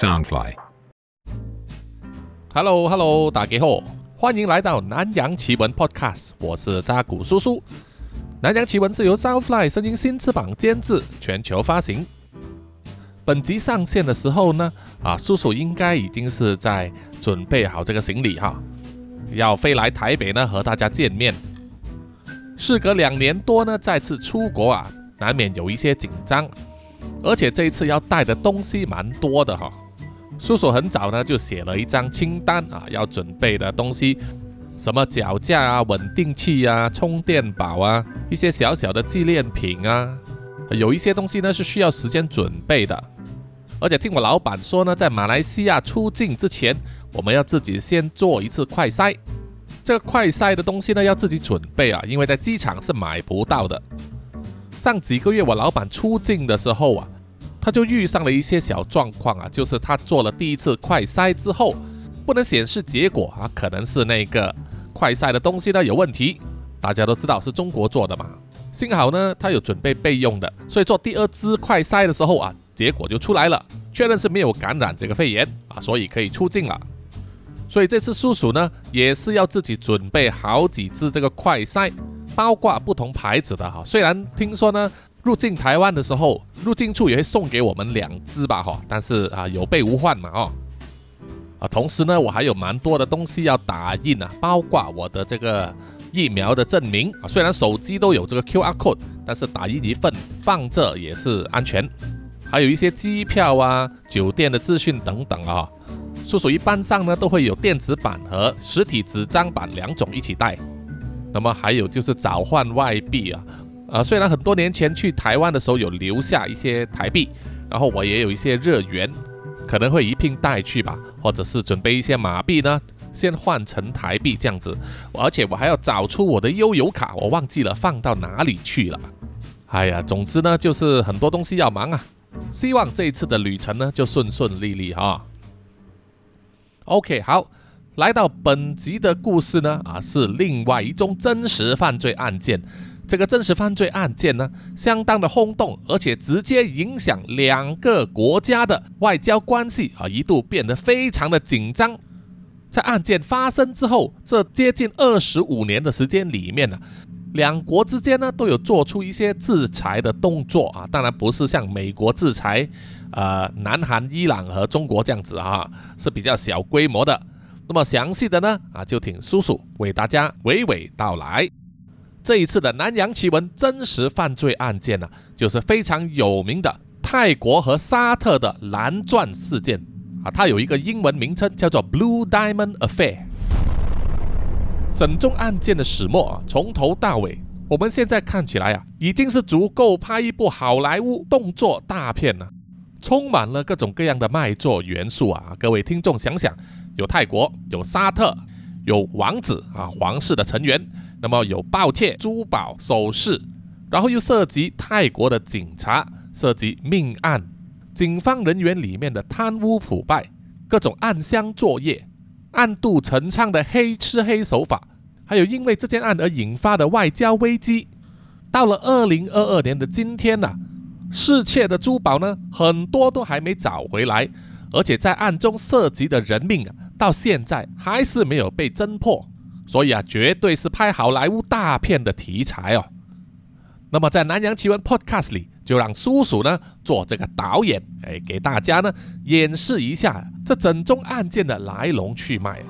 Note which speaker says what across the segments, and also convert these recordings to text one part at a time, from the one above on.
Speaker 1: Soundfly，Hello Hello，大家好，欢迎来到南洋奇闻 Podcast，我是扎古叔叔。南洋奇闻是由 Soundfly 声音新翅膀监制，全球发行。本集上线的时候呢，啊，叔叔应该已经是在准备好这个行李哈，要飞来台北呢和大家见面。事隔两年多呢，再次出国啊，难免有一些紧张。而且这一次要带的东西蛮多的哈，叔叔很早呢就写了一张清单啊，要准备的东西，什么脚架啊、稳定器啊、充电宝啊，一些小小的纪念品啊，有一些东西呢是需要时间准备的。而且听我老板说呢，在马来西亚出境之前，我们要自己先做一次快筛，这个快筛的东西呢要自己准备啊，因为在机场是买不到的。上几个月我老板出境的时候啊，他就遇上了一些小状况啊，就是他做了第一次快筛之后，不能显示结果啊，可能是那个快筛的东西呢有问题。大家都知道是中国做的嘛，幸好呢他有准备备用的，所以做第二支快筛的时候啊，结果就出来了，确认是没有感染这个肺炎啊，所以可以出境了。所以这次叔叔呢也是要自己准备好几支这个快筛。包括不同牌子的哈，虽然听说呢，入境台湾的时候，入境处也会送给我们两支吧哈，但是啊有备无患嘛哦，啊同时呢，我还有蛮多的东西要打印啊，包括我的这个疫苗的证明啊，虽然手机都有这个 QR code，但是打印一份放这也是安全，还有一些机票啊、酒店的资讯等等啊，叔叔一般上呢都会有电子版和实体纸张版两种一起带。那么还有就是找换外币啊，呃，虽然很多年前去台湾的时候有留下一些台币，然后我也有一些日元，可能会一并带去吧，或者是准备一些马币呢，先换成台币这样子。而且我还要找出我的悠游卡，我忘记了放到哪里去了。哎呀，总之呢，就是很多东西要忙啊。希望这一次的旅程呢就顺顺利利哈。OK，好。来到本集的故事呢，啊，是另外一宗真实犯罪案件。这个真实犯罪案件呢，相当的轰动，而且直接影响两个国家的外交关系啊，一度变得非常的紧张。在案件发生之后，这接近二十五年的时间里面呢，两国之间呢都有做出一些制裁的动作啊，当然不是像美国制裁，呃，南韩、伊朗和中国这样子啊，是比较小规模的。那么详细的呢啊，就请叔叔为大家娓娓道来。这一次的南洋奇闻真实犯罪案件呢，就是非常有名的泰国和沙特的蓝钻事件啊，它有一个英文名称叫做 Blue Diamond Affair。整宗案件的始末啊，从头到尾，我们现在看起来啊，已经是足够拍一部好莱坞动作大片了，充满了各种各样的卖座元素啊。各位听众想想。有泰国，有沙特，有王子啊，皇室的成员。那么有盗窃珠宝首饰，然后又涉及泰国的警察，涉及命案，警方人员里面的贪污腐败，各种暗箱作业，暗度陈仓的黑吃黑手法，还有因为这件案而引发的外交危机。到了二零二二年的今天呢，失窃的珠宝呢，很多都还没找回来。而且在案中涉及的人命啊，到现在还是没有被侦破，所以啊，绝对是拍好莱坞大片的题材哦。那么在南洋奇闻 Podcast 里，就让叔叔呢做这个导演，哎，给大家呢演示一下这整宗案件的来龙去脉。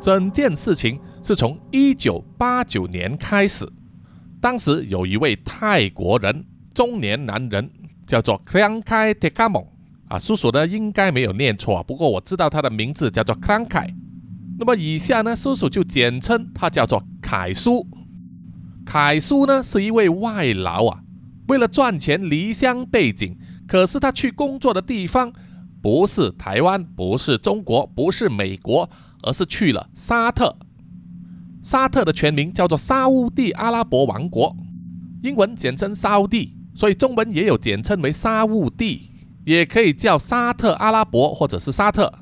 Speaker 1: 整件事情是从一九八九年开始，当时有一位泰国人，中年男人。叫做 Kangkai Tekamon 啊，叔叔呢应该没有念错，不过我知道他的名字叫做 Kangkai。那么以下呢，叔叔就简称他叫做凯叔。凯叔呢是一位外劳啊，为了赚钱离乡背井，可是他去工作的地方不是台湾，不是中国，不是美国，而是去了沙特。沙特的全名叫做沙乌地阿拉伯王国，英文简称沙乌地。所以中文也有简称为沙乌地，也可以叫沙特阿拉伯或者是沙特，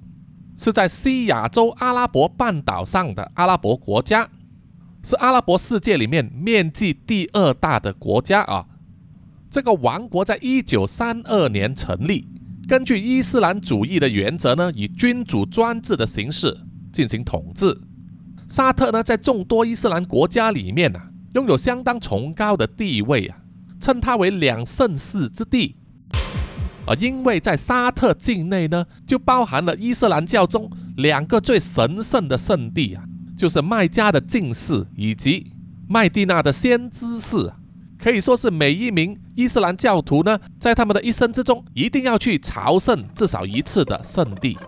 Speaker 1: 是在西亚洲阿拉伯半岛上的阿拉伯国家，是阿拉伯世界里面面积第二大的国家啊。这个王国在一九三二年成立，根据伊斯兰主义的原则呢，以君主专制的形式进行统治。沙特呢，在众多伊斯兰国家里面啊，拥有相当崇高的地位啊，称它为两圣寺之地。而因为在沙特境内呢，就包含了伊斯兰教中两个最神圣的圣地啊，就是麦加的净寺以及麦地那的先知寺。可以说是每一名伊斯兰教徒呢，在他们的一生之中，一定要去朝圣至少一次的圣地。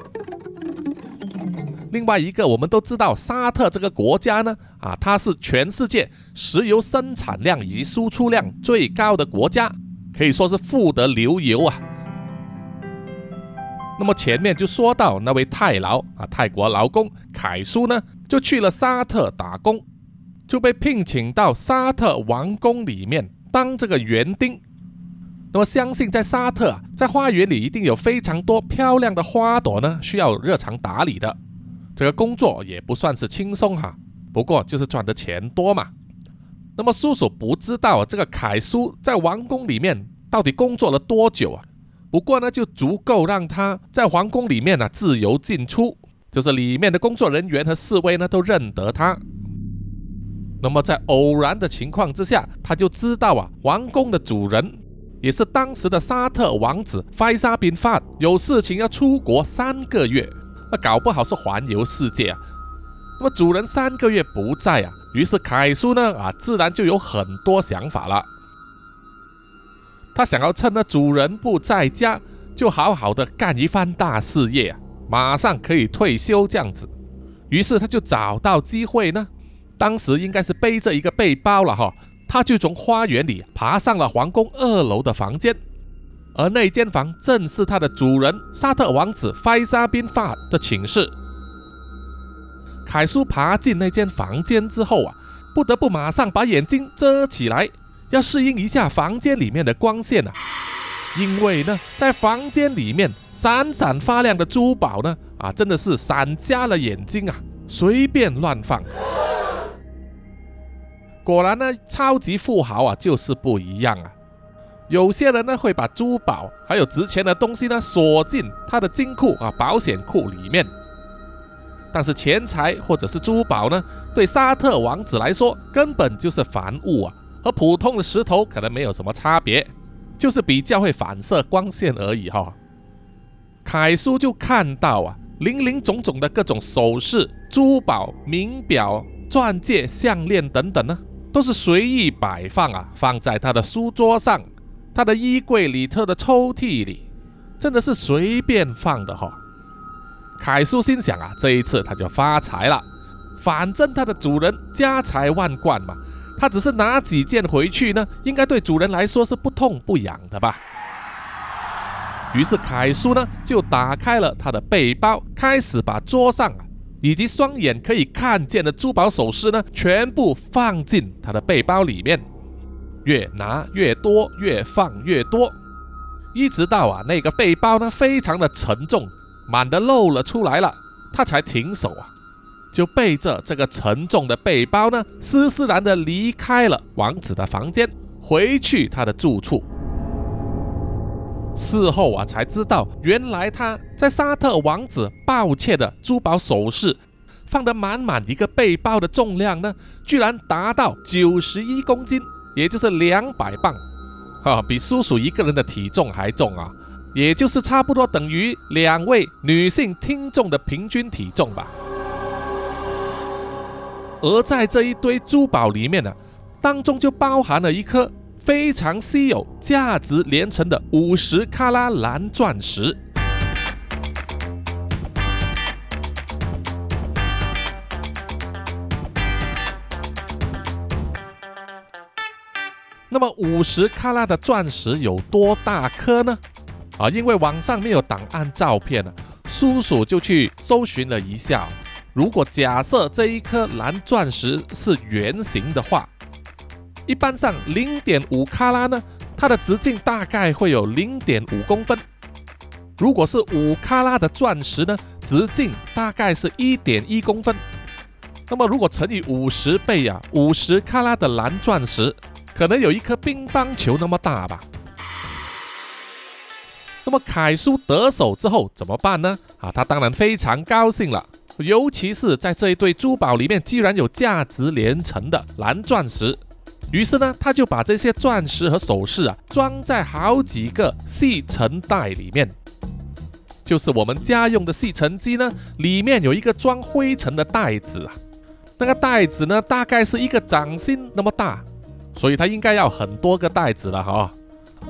Speaker 1: 另外一个，我们都知道沙特这个国家呢，啊，它是全世界石油生产量以及输出量最高的国家，可以说是富得流油啊。那么前面就说到那位泰劳啊，泰国劳工凯叔呢，就去了沙特打工。就被聘请到沙特王宫里面当这个园丁。那么，相信在沙特啊，在花园里一定有非常多漂亮的花朵呢，需要日常打理的。这个工作也不算是轻松哈，不过就是赚的钱多嘛。那么，叔叔不知道这个凯叔在王宫里面到底工作了多久啊？不过呢，就足够让他在皇宫里面呢自由进出，就是里面的工作人员和侍卫呢都认得他。那么在偶然的情况之下，他就知道啊，王宫的主人也是当时的沙特王子费沙宾法有事情要出国三个月，那搞不好是环游世界啊。那么主人三个月不在啊，于是凯叔呢啊，自然就有很多想法了。他想要趁那主人不在家，就好好的干一番大事业啊，马上可以退休这样子。于是他就找到机会呢。当时应该是背着一个背包了哈，他就从花园里爬上了皇宫二楼的房间，而那间房正是他的主人沙特王子费沙宾法的寝室。凯叔爬进那间房间之后啊，不得不马上把眼睛遮起来，要适应一下房间里面的光线啊，因为呢，在房间里面闪闪发亮的珠宝呢，啊，真的是闪瞎了眼睛啊，随便乱放。果然呢，超级富豪啊，就是不一样啊。有些人呢会把珠宝还有值钱的东西呢锁进他的金库啊、保险库里面。但是钱财或者是珠宝呢，对沙特王子来说根本就是凡物啊，和普通的石头可能没有什么差别，就是比较会反射光线而已哈。凯叔就看到啊，林林总总的各种首饰、珠宝、名表、钻戒、项链等等呢。都是随意摆放啊，放在他的书桌上、他的衣柜里头的抽屉里，真的是随便放的哈。凯叔心想啊，这一次他就发财了，反正他的主人家财万贯嘛，他只是拿几件回去呢，应该对主人来说是不痛不痒的吧。于是凯叔呢就打开了他的背包，开始把桌上啊。以及双眼可以看见的珠宝首饰呢，全部放进他的背包里面，越拿越多，越放越多，一直到啊那个背包呢非常的沉重，满的露了出来了，他才停手啊，就背着这个沉重的背包呢，斯斯然的离开了王子的房间，回去他的住处。事后啊，才知道原来他在沙特王子抱歉的珠宝首饰放得满满一个背包的重量呢，居然达到九十一公斤，也就是两百磅，哈，比叔叔一个人的体重还重啊，也就是差不多等于两位女性听众的平均体重吧。而在这一堆珠宝里面呢，当中就包含了一颗。非常稀有、价值连城的五十卡拉蓝钻石。那么五十卡拉的钻石有多大颗呢？啊，因为网上没有档案照片呢，叔叔就去搜寻了一下。如果假设这一颗蓝钻石是圆形的话，一般上，零点五卡拉呢，它的直径大概会有零点五公分。如果是五卡拉的钻石呢，直径大概是一点一公分。那么如果乘以五十倍啊，五十卡拉的蓝钻石可能有一颗乒乓球那么大吧。那么凯叔得手之后怎么办呢？啊，他当然非常高兴了，尤其是在这一堆珠宝里面，居然有价值连城的蓝钻石。于是呢，他就把这些钻石和首饰啊，装在好几个细尘袋里面，就是我们家用的吸尘机呢，里面有一个装灰尘的袋子啊，那个袋子呢，大概是一个掌心那么大，所以它应该要很多个袋子了哈。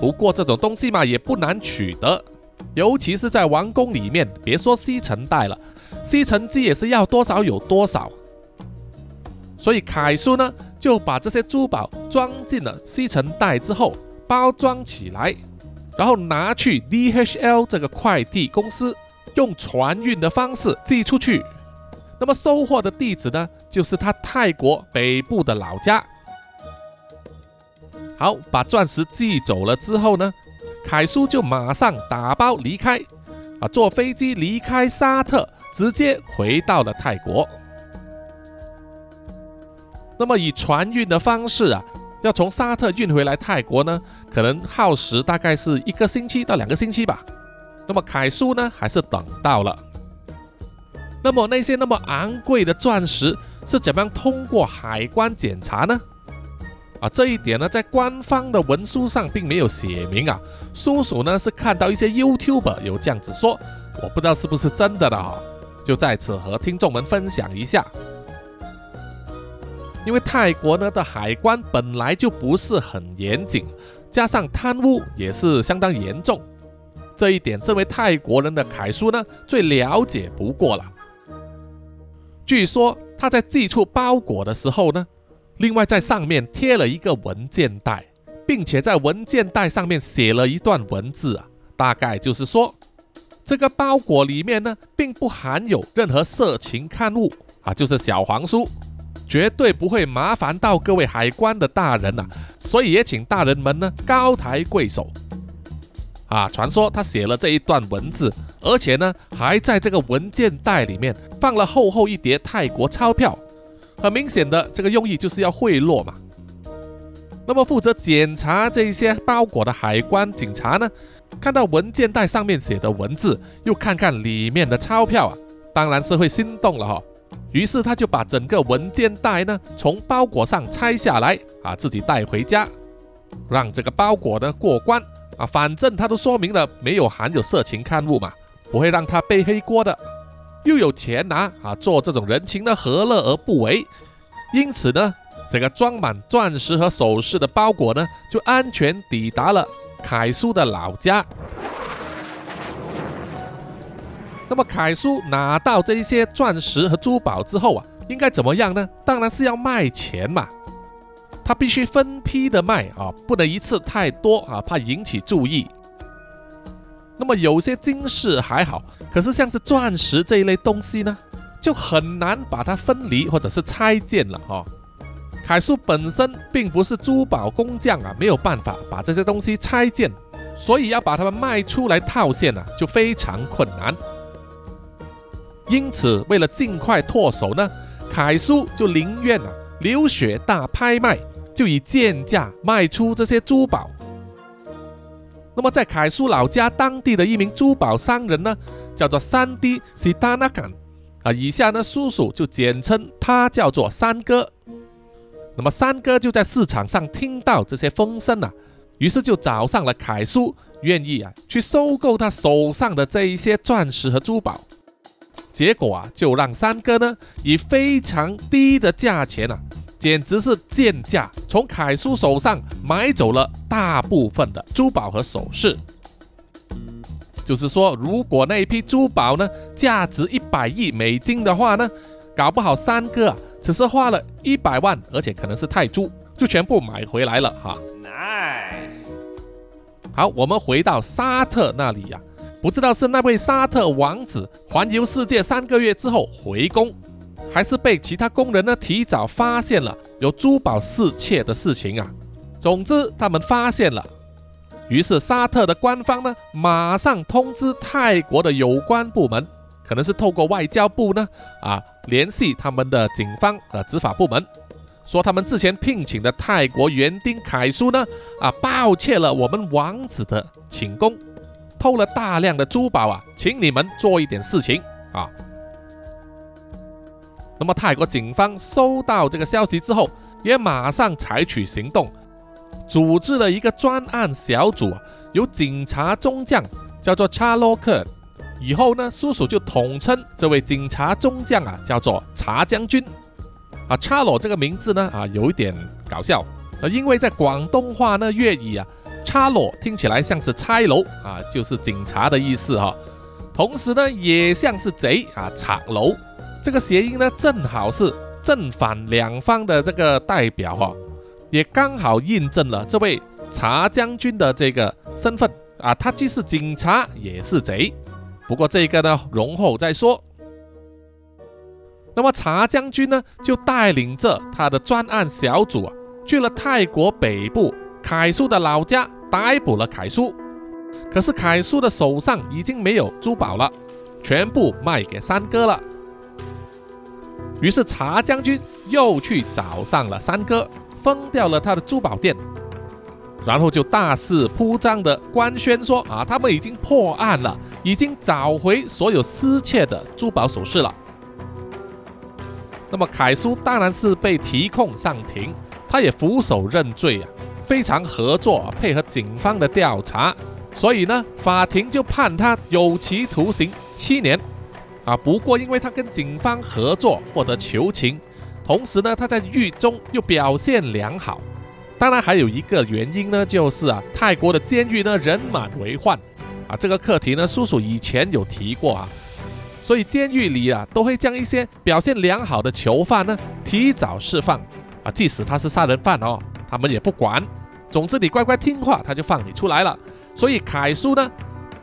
Speaker 1: 不过这种东西嘛，也不难取得，尤其是在王宫里面，别说吸尘袋了，吸尘机也是要多少有多少。所以凯叔呢。就把这些珠宝装进了吸尘袋之后，包装起来，然后拿去 DHL 这个快递公司，用船运的方式寄出去。那么收货的地址呢，就是他泰国北部的老家。好，把钻石寄走了之后呢，凯叔就马上打包离开，啊，坐飞机离开沙特，直接回到了泰国。那么以船运的方式啊，要从沙特运回来泰国呢，可能耗时大概是一个星期到两个星期吧。那么凯叔呢，还是等到了。那么那些那么昂贵的钻石是怎么样通过海关检查呢？啊，这一点呢，在官方的文书上并没有写明啊。叔叔呢是看到一些 YouTube 有这样子说，我不知道是不是真的的啊，就在此和听众们分享一下。因为泰国呢的海关本来就不是很严谨，加上贪污也是相当严重，这一点身为泰国人的凯叔呢最了解不过了。据说他在寄出包裹的时候呢，另外在上面贴了一个文件袋，并且在文件袋上面写了一段文字啊，大概就是说这个包裹里面呢并不含有任何色情刊物啊，就是小黄书。绝对不会麻烦到各位海关的大人呐，所以也请大人们呢高抬贵手啊！传说他写了这一段文字，而且呢还在这个文件袋里面放了厚厚一叠泰国钞票，很明显的这个用意就是要贿赂嘛。那么负责检查这些包裹的海关警察呢，看到文件袋上面写的文字，又看看里面的钞票啊，当然是会心动了哈。于是他就把整个文件袋呢从包裹上拆下来啊，自己带回家，让这个包裹呢过关啊。反正他都说明了没有含有色情刊物嘛，不会让他背黑锅的。又有钱拿啊，做这种人情呢何乐而不为？因此呢，这个装满钻石和首饰的包裹呢就安全抵达了凯叔的老家。那么凯叔拿到这一些钻石和珠宝之后啊，应该怎么样呢？当然是要卖钱嘛。他必须分批的卖啊，不能一次太多啊，怕引起注意。那么有些金饰还好，可是像是钻石这一类东西呢，就很难把它分离或者是拆件了哈。凯叔本身并不是珠宝工匠啊，没有办法把这些东西拆件，所以要把它们卖出来套现啊，就非常困难。因此，为了尽快脱手呢，凯叔就宁愿啊流血大拍卖，就以贱价卖出这些珠宝。那么，在凯叔老家当地的一名珠宝商人呢，叫做三 D 西达纳坎啊，以下呢叔叔就简称他叫做三哥。那么三哥就在市场上听到这些风声啊，于是就找上了凯叔，愿意啊去收购他手上的这一些钻石和珠宝。结果啊，就让三哥呢以非常低的价钱啊，简直是贱价，从凯叔手上买走了大部分的珠宝和首饰。就是说，如果那一批珠宝呢价值一百亿美金的话呢，搞不好三哥啊只是花了一百万，而且可能是泰铢，就全部买回来了哈。Nice。好，我们回到沙特那里呀。不知道是那位沙特王子环游世界三个月之后回宫，还是被其他工人呢提早发现了有珠宝失窃的事情啊。总之，他们发现了，于是沙特的官方呢马上通知泰国的有关部门，可能是透过外交部呢啊联系他们的警方和执法部门，说他们之前聘请的泰国园丁凯叔呢啊盗窃了我们王子的寝宫。偷了大量的珠宝啊，请你们做一点事情啊。那么泰国警方收到这个消息之后，也马上采取行动，组织了一个专案小组，由警察中将叫做查洛克，以后呢，叔叔就统称这位警察中将啊，叫做查将军。啊，查罗这个名字呢，啊，有一点搞笑，啊，因为在广东话呢粤语啊，查罗听起来像是差楼啊，就是警察的意思哈，同时呢，也像是贼啊，賊楼。这个谐音呢，正好是正反两方的这个代表哈，也刚好印证了这位查将军的这个身份啊，他既是警察也是贼。不过这个呢，容后再说。那么查将军呢，就带领着他的专案小组啊，去了泰国北部凯叔的老家，逮捕了凯叔。可是凯叔的手上已经没有珠宝了，全部卖给三哥了。于是查将军又去找上了三哥，封掉了他的珠宝店，然后就大肆铺张的官宣说啊，他们已经破案了，已经找回所有失窃的珠宝首饰了。那么凯叔当然是被提控上庭，他也俯首认罪啊，非常合作配合警方的调查，所以呢，法庭就判他有期徒刑七年。啊，不过因为他跟警方合作获得求情，同时呢，他在狱中又表现良好。当然还有一个原因呢，就是啊，泰国的监狱呢人满为患啊，这个课题呢，叔叔以前有提过啊，所以监狱里啊都会将一些表现良好的囚犯呢提早释放啊，即使他是杀人犯哦，他们也不管。总之你乖乖听话，他就放你出来了。所以凯叔呢，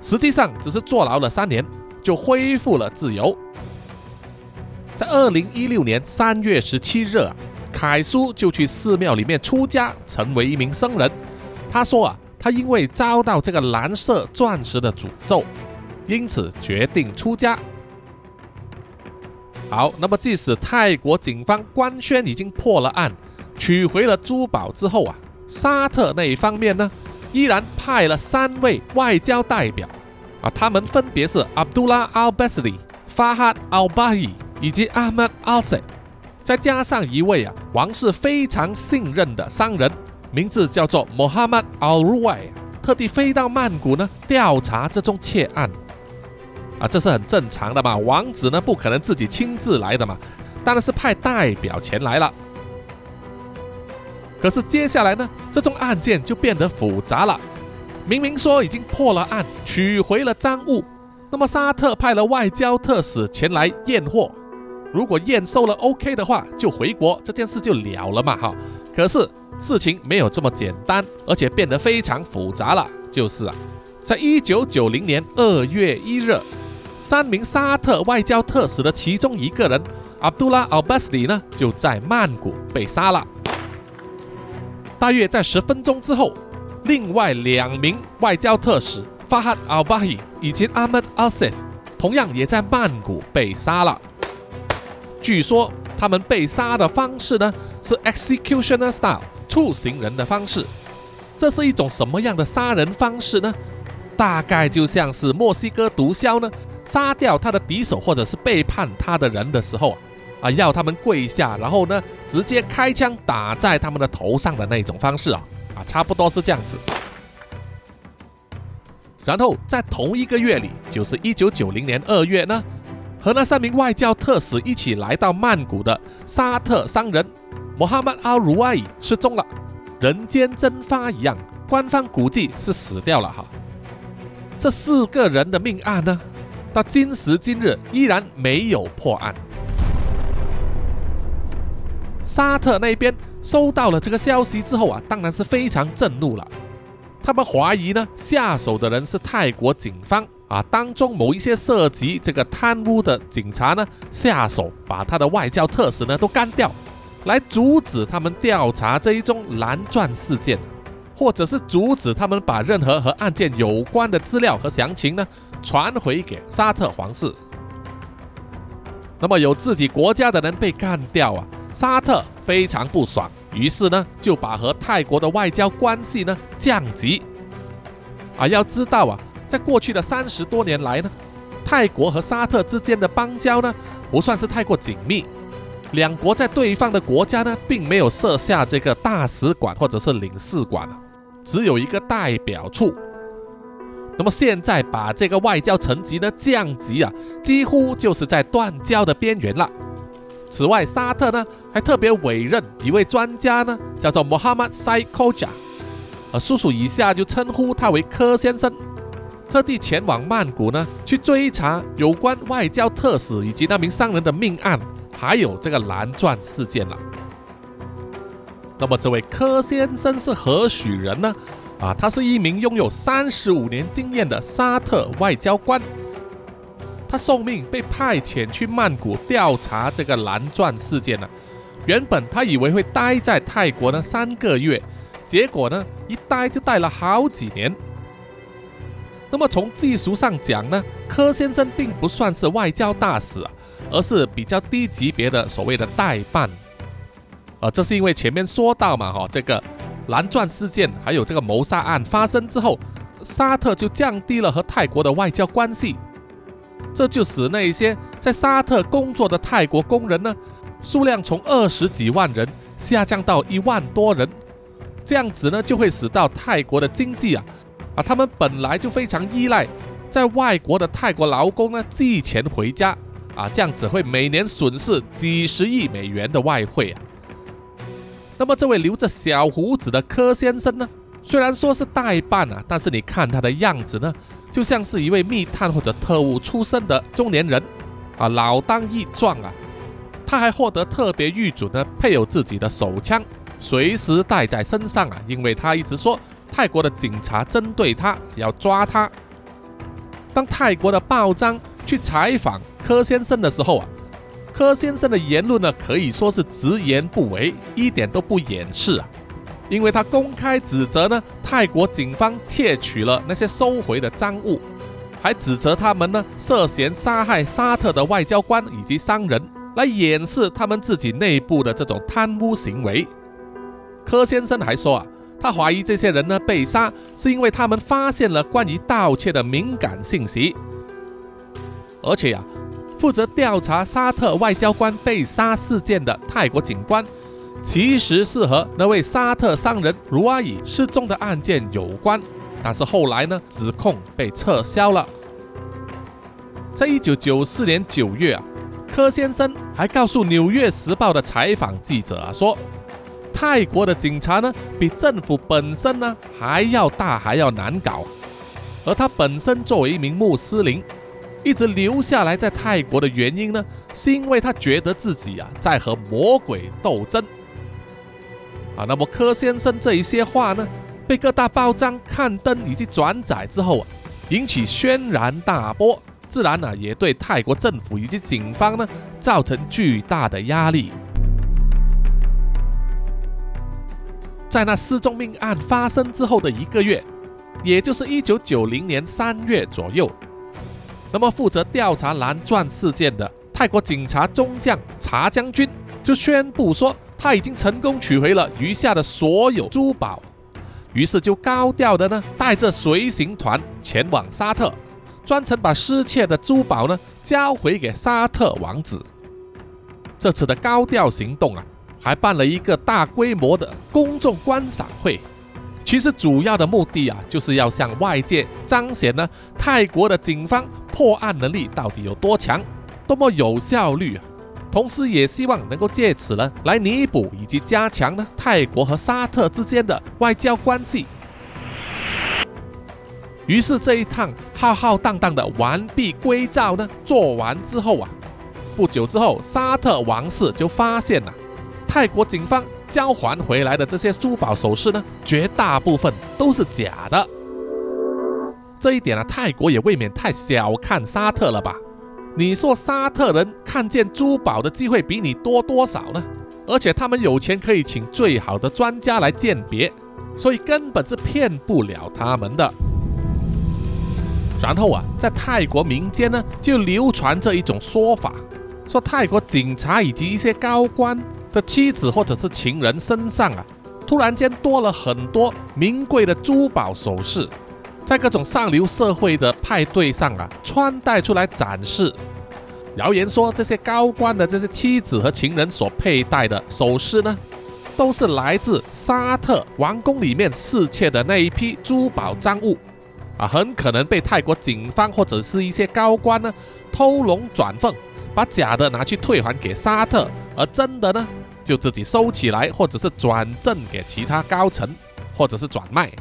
Speaker 1: 实际上只是坐牢了三年。就恢复了自由。在二零一六年三月十七日啊，凯叔就去寺庙里面出家，成为一名僧人。他说啊，他因为遭到这个蓝色钻石的诅咒，因此决定出家。好，那么即使泰国警方官宣已经破了案，取回了珠宝之后啊，沙特那一方面呢，依然派了三位外交代表。啊，他们分别是 Abdullah Al Basri、Fahad Al Bahi 以及 Ahmad Al s a 再加上一位啊，王室非常信任的商人，名字叫做 Muhammad Al r u a i 特地飞到曼谷呢调查这宗窃案。啊，这是很正常的嘛，王子呢不可能自己亲自来的嘛，当然是派代表前来了。可是接下来呢，这宗案件就变得复杂了。明明说已经破了案，取回了赃物，那么沙特派了外交特使前来验货，如果验收了 OK 的话，就回国，这件事就了了嘛哈。可是事情没有这么简单，而且变得非常复杂了。就是啊，在一九九零年二月一日，三名沙特外交特使的其中一个人阿卜杜拉·奥巴斯里呢，就在曼谷被杀了。大约在十分钟之后。另外两名外交特使法哈·奥巴希以及阿曼·阿塞同样也在曼谷被杀了。据说他们被杀的方式呢是 executioner style，处刑人的方式。这是一种什么样的杀人方式呢？大概就像是墨西哥毒枭呢杀掉他的敌手或者是背叛他的人的时候啊，要他们跪下，然后呢直接开枪打在他们的头上的那种方式啊。差不多是这样子。然后在同一个月里，就是一九九零年二月呢，和那三名外教特使一起来到曼谷的沙特商人穆罕默阿鲁埃失踪了，人间蒸发一样，官方估计是死掉了哈。这四个人的命案呢，到今时今日依然没有破案。沙特那边。收到了这个消息之后啊，当然是非常震怒了。他们怀疑呢，下手的人是泰国警方啊，当中某一些涉及这个贪污的警察呢，下手把他的外交特使呢都干掉，来阻止他们调查这一宗蓝钻事件，或者是阻止他们把任何和案件有关的资料和详情呢传回给沙特皇室。那么有自己国家的人被干掉啊。沙特非常不爽，于是呢就把和泰国的外交关系呢降级。啊，要知道啊，在过去的三十多年来呢，泰国和沙特之间的邦交呢，不算是太过紧密。两国在对方的国家呢，并没有设下这个大使馆或者是领事馆只有一个代表处。那么现在把这个外交层级呢降级啊，几乎就是在断交的边缘了。此外，沙特呢还特别委任一位专家呢，叫做 Mohammad s a i k o j a 呃，叔叔以下就称呼他为柯先生，特地前往曼谷呢去追查有关外交特使以及那名商人的命案，还有这个蓝钻事件了。那么这位柯先生是何许人呢？啊，他是一名拥有三十五年经验的沙特外交官。他受命被派遣去曼谷调查这个蓝钻事件呢。原本他以为会待在泰国呢三个月，结果呢一待就待了好几年。那么从技术上讲呢，柯先生并不算是外交大使，而是比较低级别的所谓的代办。啊，这是因为前面说到嘛，哈，这个。蓝钻事件还有这个谋杀案发生之后，沙特就降低了和泰国的外交关系，这就使那一些在沙特工作的泰国工人呢，数量从二十几万人下降到一万多人，这样子呢就会使到泰国的经济啊，啊，他们本来就非常依赖在外国的泰国劳工呢寄钱回家啊，这样子会每年损失几十亿美元的外汇啊。那么这位留着小胡子的柯先生呢？虽然说是代办啊，但是你看他的样子呢，就像是一位密探或者特务出身的中年人啊，老当益壮啊。他还获得特别预准呢，配有自己的手枪，随时带在身上啊，因为他一直说泰国的警察针对他，要抓他。当泰国的报章去采访柯先生的时候啊。柯先生的言论呢，可以说是直言不讳，一点都不掩饰啊！因为他公开指责呢，泰国警方窃取了那些收回的赃物，还指责他们呢涉嫌杀害沙特的外交官以及商人，来掩饰他们自己内部的这种贪污行为。柯先生还说啊，他怀疑这些人呢被杀，是因为他们发现了关于盗窃的敏感信息，而且呀。负责调查沙特外交官被杀事件的泰国警官，其实是和那位沙特商人卢阿乙失踪的案件有关，但是后来呢，指控被撤销了。在一九九四年九月啊，柯先生还告诉《纽约时报》的采访记者啊说，泰国的警察呢，比政府本身呢还要大，还要难搞，而他本身作为一名穆斯林。一直留下来在泰国的原因呢，是因为他觉得自己啊在和魔鬼斗争啊。那么柯先生这一些话呢，被各大报章刊登以及转载之后啊，引起轩然大波，自然呢也对泰国政府以及警方呢造成巨大的压力。在那失踪命案发生之后的一个月，也就是一九九零年三月左右。那么，负责调查蓝钻事件的泰国警察中将查将军就宣布说，他已经成功取回了余下的所有珠宝，于是就高调的呢带着随行团前往沙特，专程把失窃的珠宝呢交回给沙特王子。这次的高调行动啊，还办了一个大规模的公众观赏会。其实主要的目的啊，就是要向外界彰显呢，泰国的警方破案能力到底有多强，多么有效率啊！同时也希望能够借此呢，来弥补以及加强呢泰国和沙特之间的外交关系。于是这一趟浩浩荡荡的完璧归赵呢，做完之后啊，不久之后，沙特王室就发现了泰国警方。交还回来的这些珠宝首饰呢，绝大部分都是假的。这一点呢，泰国也未免太小看沙特了吧？你说沙特人看见珠宝的机会比你多多少呢？而且他们有钱可以请最好的专家来鉴别，所以根本是骗不了他们的。然后啊，在泰国民间呢，就流传着一种说法，说泰国警察以及一些高官。的妻子或者是情人身上啊，突然间多了很多名贵的珠宝首饰，在各种上流社会的派对上啊，穿戴出来展示。谣言说，这些高官的这些妻子和情人所佩戴的首饰呢，都是来自沙特王宫里面侍妾的那一批珠宝赃物，啊，很可能被泰国警方或者是一些高官呢偷龙转凤，把假的拿去退还给沙特，而真的呢就自己收起来，或者是转赠给其他高层，或者是转卖。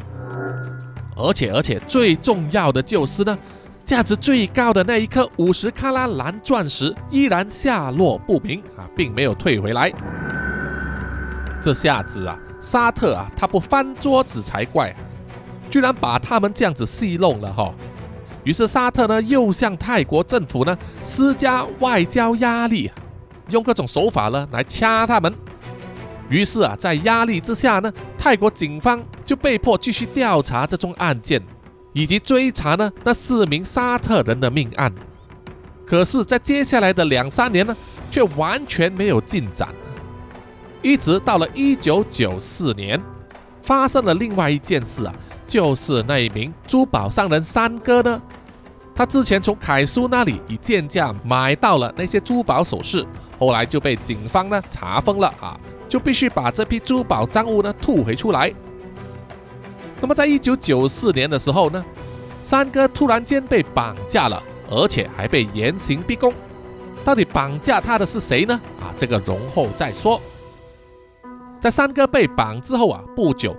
Speaker 1: 而且，而且最重要的就是呢。价值最高的那一颗五十克拉蓝钻石依然下落不明啊，并没有退回来。这下子啊，沙特啊，他不翻桌子才怪，居然把他们这样子戏弄了哈。于是沙特呢，又向泰国政府呢施加外交压力，用各种手法呢来掐他们。于是啊，在压力之下呢，泰国警方就被迫继续调查这宗案件。以及追查呢那四名沙特人的命案，可是，在接下来的两三年呢，却完全没有进展。一直到了一九九四年，发生了另外一件事啊，就是那一名珠宝商人三哥呢，他之前从凯叔那里以贱价买到了那些珠宝首饰，后来就被警方呢查封了啊，就必须把这批珠宝赃物呢吐回出来。那么，在一九九四年的时候呢，三哥突然间被绑架了，而且还被严刑逼供。到底绑架他的是谁呢？啊，这个容后再说。在三哥被绑之后啊，不久，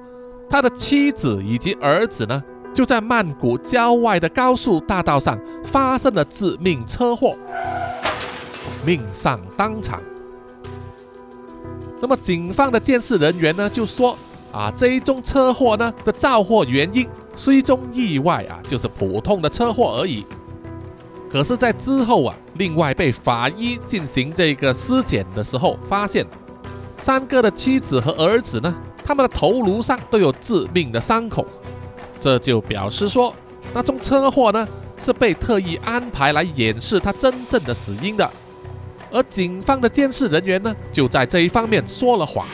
Speaker 1: 他的妻子以及儿子呢，就在曼谷郊外的高速大道上发生了致命车祸，命丧当场。那么，警方的监视人员呢，就说。啊，这一宗车祸呢的造祸原因是一宗意外啊，就是普通的车祸而已。可是，在之后啊，另外被法医进行这个尸检的时候，发现三哥的妻子和儿子呢，他们的头颅上都有致命的伤口，这就表示说，那宗车祸呢是被特意安排来掩饰他真正的死因的。而警方的监视人员呢，就在这一方面说了谎。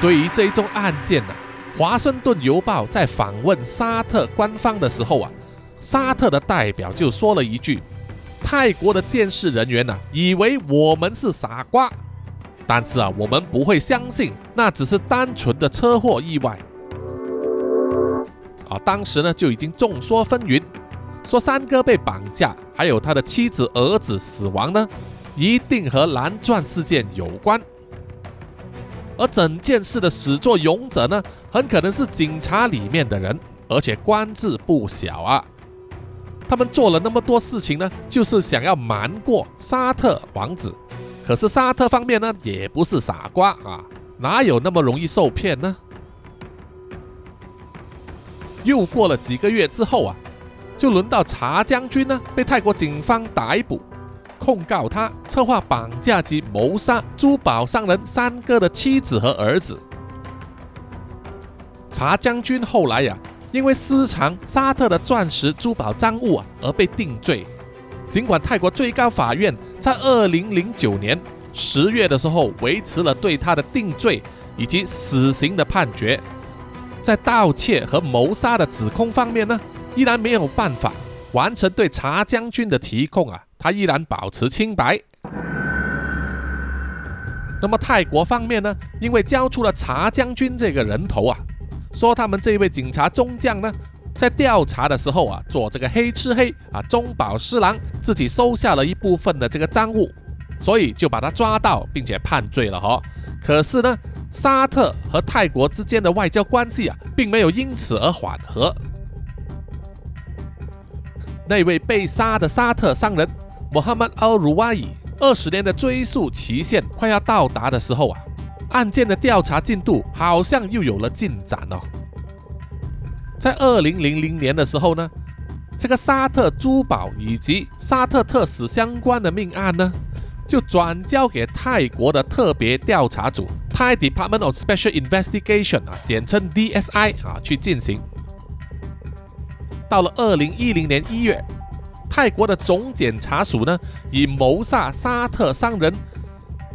Speaker 1: 对于这一宗案件呢，《华盛顿邮报》在访问沙特官方的时候啊，沙特的代表就说了一句：“泰国的监视人员呢，以为我们是傻瓜，但是啊，我们不会相信那只是单纯的车祸意外。”啊，当时呢就已经众说纷纭，说三哥被绑架，还有他的妻子儿子死亡呢，一定和蓝钻事件有关。而整件事的始作俑者呢，很可能是警察里面的人，而且官职不小啊。他们做了那么多事情呢，就是想要瞒过沙特王子。可是沙特方面呢，也不是傻瓜啊，哪有那么容易受骗呢？又过了几个月之后啊，就轮到查将军呢，被泰国警方逮捕。控告他策划绑架及谋杀珠宝商人三哥的妻子和儿子。查将军后来呀，因为私藏沙特的钻石珠宝赃物啊，而被定罪。尽管泰国最高法院在二零零九年十月的时候维持了对他的定罪以及死刑的判决，在盗窃和谋杀的指控方面呢，依然没有办法完成对查将军的提控啊。他依然保持清白。那么泰国方面呢？因为交出了查将军这个人头啊，说他们这位警察中将呢，在调查的时候啊，做这个黑吃黑啊，中饱私囊，自己收下了一部分的这个赃物，所以就把他抓到，并且判罪了哈。可是呢，沙特和泰国之间的外交关系啊，并没有因此而缓和。那位被杀的沙特商人。穆罕默德·鲁瓦伊二十年的追诉期限快要到达的时候啊，案件的调查进度好像又有了进展哦。在二零零零年的时候呢，这个沙特珠宝以及沙特特使相关的命案呢，就转交给泰国的特别调查组 （Thai Department of Special Investigation） 啊，简称 DSI 啊去进行。到了二零一零年一月。泰国的总检察署呢，以谋杀沙特商人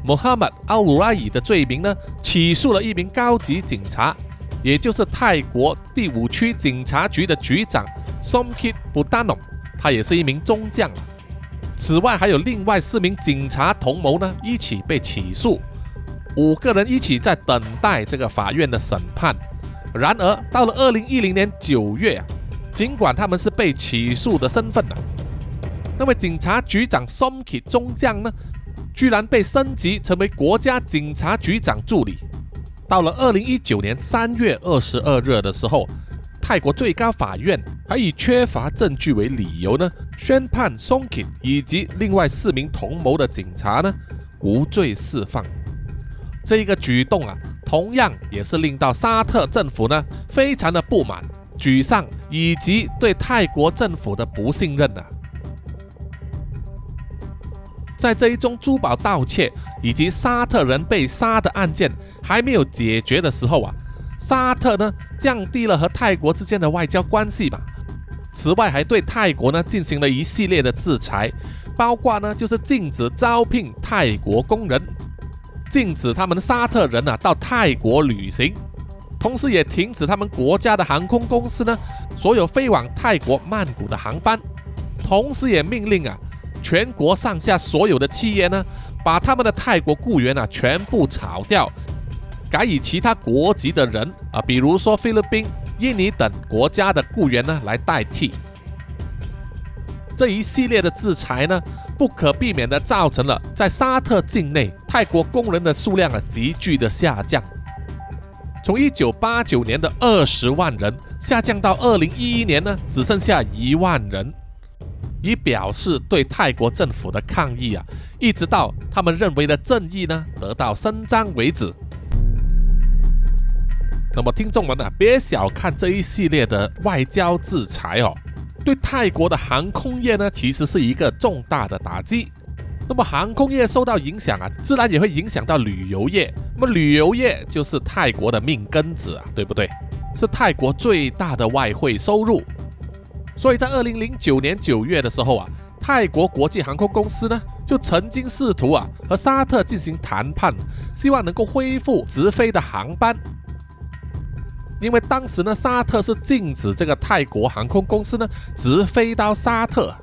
Speaker 1: 穆罕默德·奥鲁拉伊的罪名呢，起诉了一名高级警察也就是泰国第五区警察局的局长 Somkit Budano，他也是一名中将。此外，还有另外四名警察同谋呢，一起被起诉，五个人一起在等待这个法院的审判。然而，到了二零一零年九月啊，尽管他们是被起诉的身份呢，那位警察局长 Somki 中将呢，居然被升级成为国家警察局长助理。到了二零一九年三月二十二日的时候。泰国最高法院还以缺乏证据为理由呢，宣判 Somki 以及另外四名同谋的警察呢无罪释放。这一个举动啊，同样也是令到沙特政府呢非常的不满、沮丧，以及对泰国政府的不信任啊。在这一宗珠宝盗窃以及沙特人被杀的案件还没有解决的时候啊。沙特呢降低了和泰国之间的外交关系吧。此外，还对泰国呢进行了一系列的制裁，包括呢就是禁止招聘泰国工人，禁止他们沙特人啊到泰国旅行，同时也停止他们国家的航空公司呢所有飞往泰国曼谷的航班，同时也命令啊全国上下所有的企业呢把他们的泰国雇员啊全部炒掉。改以其他国籍的人啊，比如说菲律宾、印尼等国家的雇员呢来代替。这一系列的制裁呢，不可避免的造成了在沙特境内泰国工人的数量啊急剧的下降，从一九八九年的二十万人下降到二零一一年呢只剩下一万人，以表示对泰国政府的抗议啊，一直到他们认为的正义呢得到伸张为止。那么，听众们啊，别小看这一系列的外交制裁哦，对泰国的航空业呢，其实是一个重大的打击。那么，航空业受到影响啊，自然也会影响到旅游业。那么，旅游业就是泰国的命根子啊，对不对？是泰国最大的外汇收入。所以在二零零九年九月的时候啊，泰国国际航空公司呢，就曾经试图啊和沙特进行谈判，希望能够恢复直飞的航班。因为当时呢，沙特是禁止这个泰国航空公司呢直飞到沙特，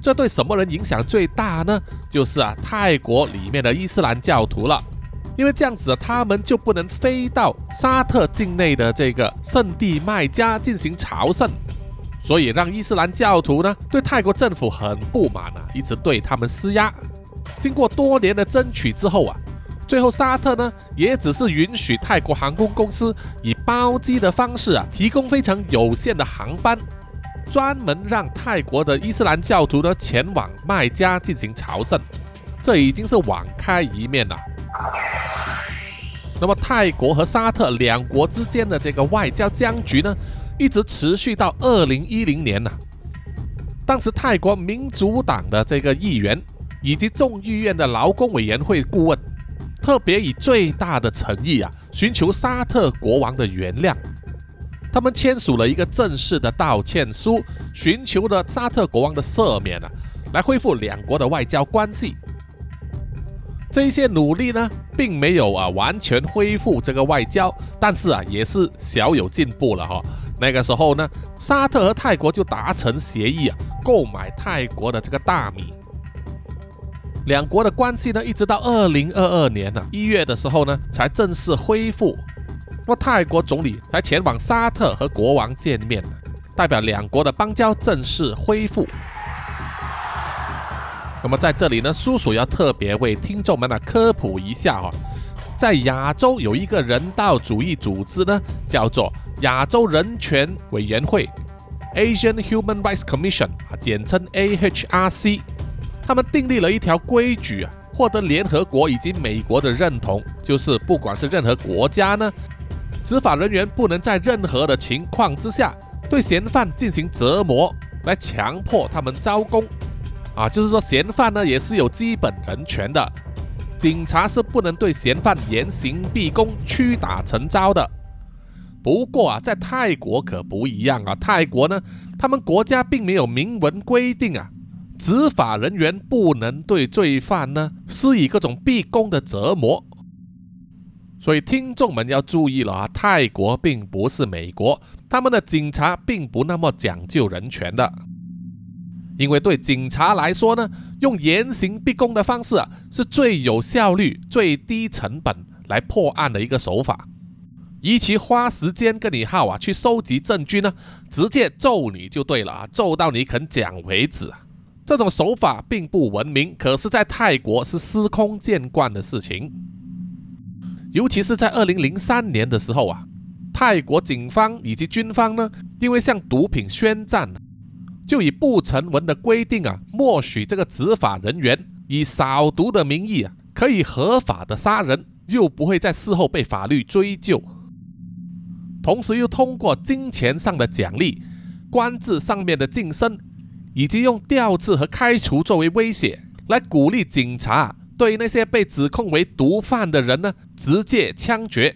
Speaker 1: 这对什么人影响最大呢？就是啊，泰国里面的伊斯兰教徒了。因为这样子，他们就不能飞到沙特境内的这个圣地麦加进行朝圣，所以让伊斯兰教徒呢对泰国政府很不满啊，一直对他们施压。经过多年的争取之后啊。最后，沙特呢也只是允许泰国航空公司以包机的方式啊，提供非常有限的航班，专门让泰国的伊斯兰教徒呢前往麦加进行朝圣。这已经是网开一面了。那么，泰国和沙特两国之间的这个外交僵局呢，一直持续到二零一零年呢。当时，泰国民主党的这个议员以及众议院的劳工委员会顾问。特别以最大的诚意啊，寻求沙特国王的原谅。他们签署了一个正式的道歉书，寻求了沙特国王的赦免啊，来恢复两国的外交关系。这一些努力呢，并没有啊完全恢复这个外交，但是啊，也是小有进步了哈。那个时候呢，沙特和泰国就达成协议啊，购买泰国的这个大米。两国的关系呢，一直到二零二二年呢一月的时候呢，才正式恢复。那么泰国总理还前往沙特和国王见面了，代表两国的邦交正式恢复。那么在这里呢，叔叔要特别为听众们呢科普一下哈，在亚洲有一个人道主义组织呢，叫做亚洲人权委员会 （Asian Human Rights Commission） 啊，简称 AHRC。他们订立了一条规矩啊，获得联合国以及美国的认同，就是不管是任何国家呢，执法人员不能在任何的情况之下对嫌犯进行折磨，来强迫他们招供。啊，就是说嫌犯呢也是有基本人权的，警察是不能对嫌犯严刑逼供、屈打成招的。不过啊，在泰国可不一样啊，泰国呢，他们国家并没有明文规定啊。执法人员不能对罪犯呢施以各种逼供的折磨，所以听众们要注意了啊！泰国并不是美国，他们的警察并不那么讲究人权的。因为对警察来说呢，用严刑逼供的方式啊，是最有效率、最低成本来破案的一个手法。与其花时间跟你耗啊去收集证据呢，直接揍你就对了啊，揍到你肯讲为止。这种手法并不文明，可是，在泰国是司空见惯的事情。尤其是在二零零三年的时候啊，泰国警方以及军方呢，因为向毒品宣战，就以不成文的规定啊，默许这个执法人员以扫毒的名义啊，可以合法的杀人，又不会在事后被法律追究。同时又通过金钱上的奖励、官制上面的晋升，以及用调治和开除作为威胁，来鼓励警察。对那些被指控为毒贩的人呢，直接枪决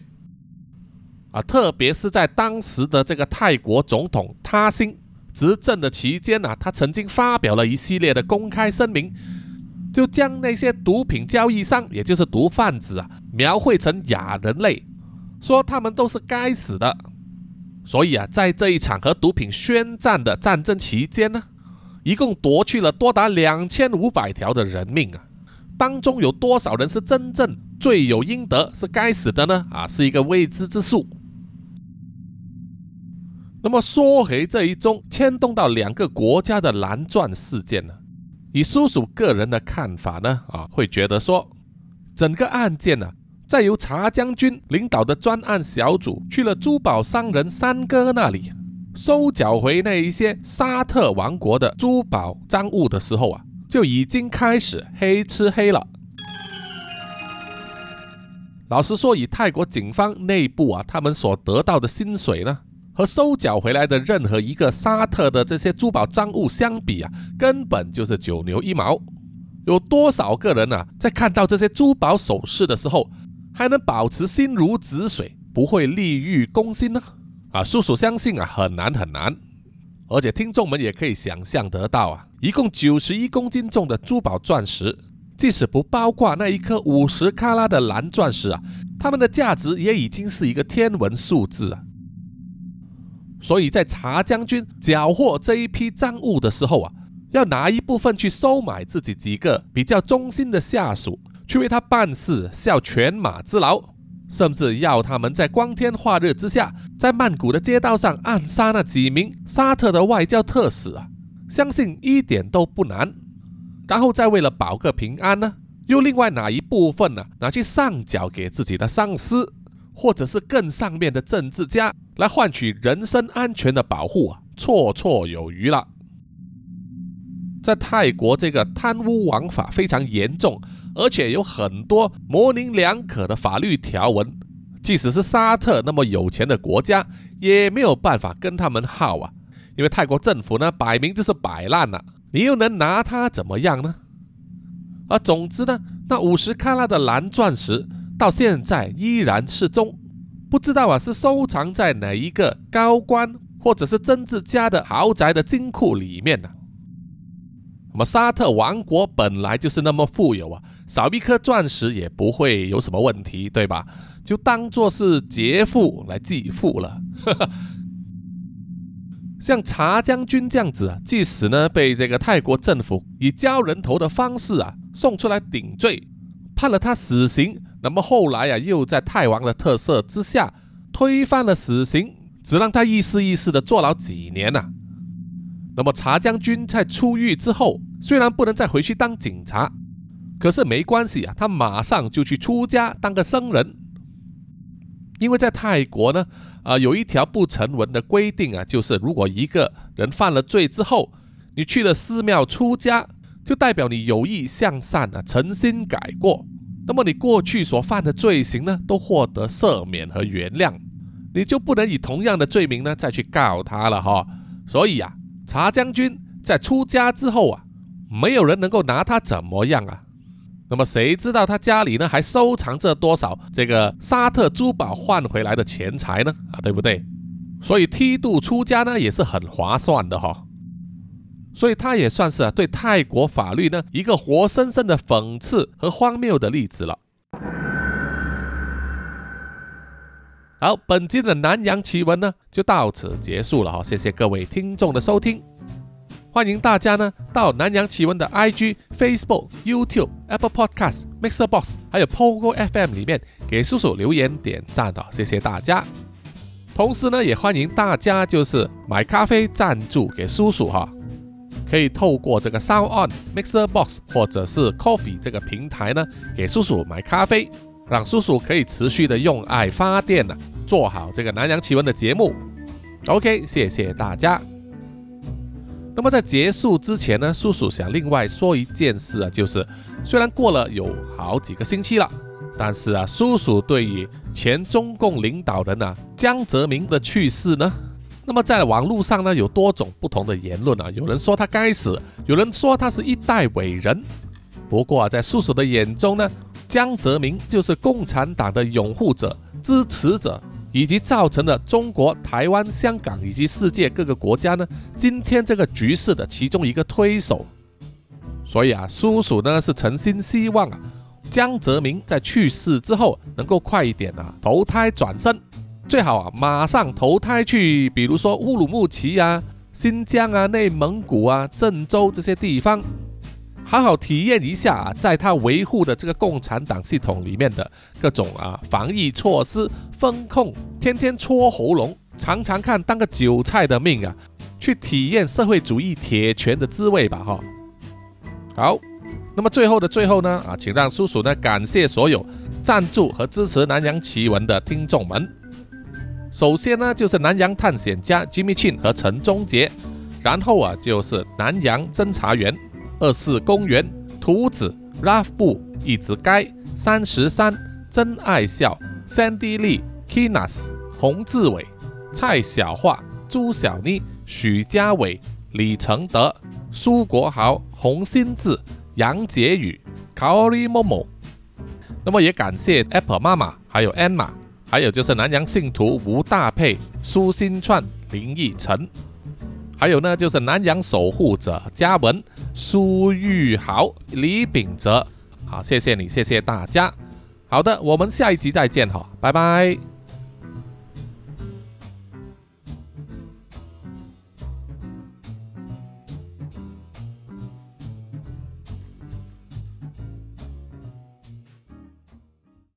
Speaker 1: 啊！特别是在当时的这个泰国总统他辛执政的期间呢，他曾经发表了一系列的公开声明，就将那些毒品交易商，也就是毒贩子啊，描绘成亚人类，说他们都是该死的。所以啊，在这一场和毒品宣战的战争期间呢，一共夺去了多达两千五百条的人命啊！当中有多少人是真正罪有应得，是该死的呢？啊，是一个未知之数。那么说回这一宗牵动到两个国家的蓝钻事件呢？以叔叔个人的看法呢，啊，会觉得说，整个案件呢，在由查将军领导的专案小组去了珠宝商人三哥那里，收缴回那一些沙特王国的珠宝赃物的时候啊。就已经开始黑吃黑了。老实说，以泰国警方内部啊，他们所得到的薪水呢，和收缴回来的任何一个沙特的这些珠宝赃物相比啊，根本就是九牛一毛。有多少个人啊，在看到这些珠宝首饰的时候，还能保持心如止水，不会利欲攻心呢？啊，叔叔相信啊，很难很难。而且听众们也可以想象得到啊，一共九十一公斤重的珠宝钻石，即使不包括那一颗五十克拉的蓝钻石啊，它们的价值也已经是一个天文数字啊。所以在查将军缴获这一批赃物的时候啊，要拿一部分去收买自己几个比较忠心的下属，去为他办事，效犬马之劳。甚至要他们在光天化日之下，在曼谷的街道上暗杀那几名沙特的外交特使啊，相信一点都不难。然后再为了保个平安呢，又另外拿一部分呢拿去上缴给自己的上司，或者是更上面的政治家，来换取人身安全的保护啊，绰绰有余了。在泰国，这个贪污枉法非常严重。而且有很多模棱两可的法律条文，即使是沙特那么有钱的国家，也没有办法跟他们耗啊！因为泰国政府呢，摆明就是摆烂了，你又能拿它怎么样呢？而总之呢，那五十克拉的蓝钻石到现在依然失踪，不知道啊是收藏在哪一个高官或者是政治家的豪宅的金库里面呢？那么沙特王国本来就是那么富有啊，少一颗钻石也不会有什么问题，对吧？就当做是劫富来济富了。像查将军这样子啊，即使呢被这个泰国政府以交人头的方式啊送出来顶罪，判了他死刑，那么后来啊又在泰王的特赦之下推翻了死刑，只让他一丝一丝的坐牢几年呐。那么查将军在出狱之后，虽然不能再回去当警察，可是没关系啊，他马上就去出家当个僧人。因为在泰国呢，啊有一条不成文的规定啊，就是如果一个人犯了罪之后，你去了寺庙出家，就代表你有意向善啊，诚心改过，那么你过去所犯的罪行呢，都获得赦免和原谅，你就不能以同样的罪名呢再去告他了哈。所以呀。查将军在出家之后啊，没有人能够拿他怎么样啊。那么谁知道他家里呢还收藏着多少这个沙特珠宝换回来的钱财呢？啊，对不对？所以梯度出家呢也是很划算的哈。所以他也算是啊对泰国法律呢一个活生生的讽刺和荒谬的例子了。好，本期的南洋奇闻呢就到此结束了哈，谢谢各位听众的收听。欢迎大家呢到南洋奇闻的 IG、Facebook、YouTube、Apple Podcast、Mixer Box，还有 Pogo FM 里面给叔叔留言点赞的，谢谢大家。同时呢，也欢迎大家就是买咖啡赞助给叔叔哈，可以透过这个 Sound On、Mixer Box 或者是 Coffee 这个平台呢给叔叔买咖啡，让叔叔可以持续的用爱发电呢，做好这个南洋奇闻的节目。OK，谢谢大家。那么在结束之前呢，叔叔想另外说一件事啊，就是虽然过了有好几个星期了，但是啊，叔叔对于前中共领导人啊江泽民的去世呢，那么在网络上呢有多种不同的言论啊，有人说他该死，有人说他是一代伟人。不过啊，在叔叔的眼中呢，江泽民就是共产党的拥护者、支持者。以及造成了中国台湾、香港以及世界各个国家呢，今天这个局势的其中一个推手。所以啊，叔叔呢是诚心希望啊，江泽民在去世之后能够快一点啊投胎转生，最好啊马上投胎去，比如说乌鲁木齐啊、新疆啊、内蒙古啊、郑州这些地方。好好体验一下啊，在他维护的这个共产党系统里面的各种啊防疫措施、风控，天天戳喉咙，常常看当个韭菜的命啊，去体验社会主义铁拳的滋味吧哈。好，那么最后的最后呢啊，请让叔叔呢感谢所有赞助和支持南洋奇闻的听众们。首先呢就是南洋探险家 Jimmy Chin 和陈忠杰，然后啊就是南洋侦查员。二四公园、图子、Ralph 布、一直街、三十三、真爱笑、Sandy Lee、Kinas、洪志伟、蔡小桦、朱小妮、许家伟、李承德、苏国豪、洪新志、杨杰宇、，Kori Momo。那么也感谢 Apple 妈妈，还有 Emma，还有就是南洋信徒吴大佩、苏新串、林奕晨。还有呢，就是南洋守护者嘉文、苏玉豪、李秉哲，好，谢谢你，谢谢大家。好的，我们下一集再见哈，拜拜。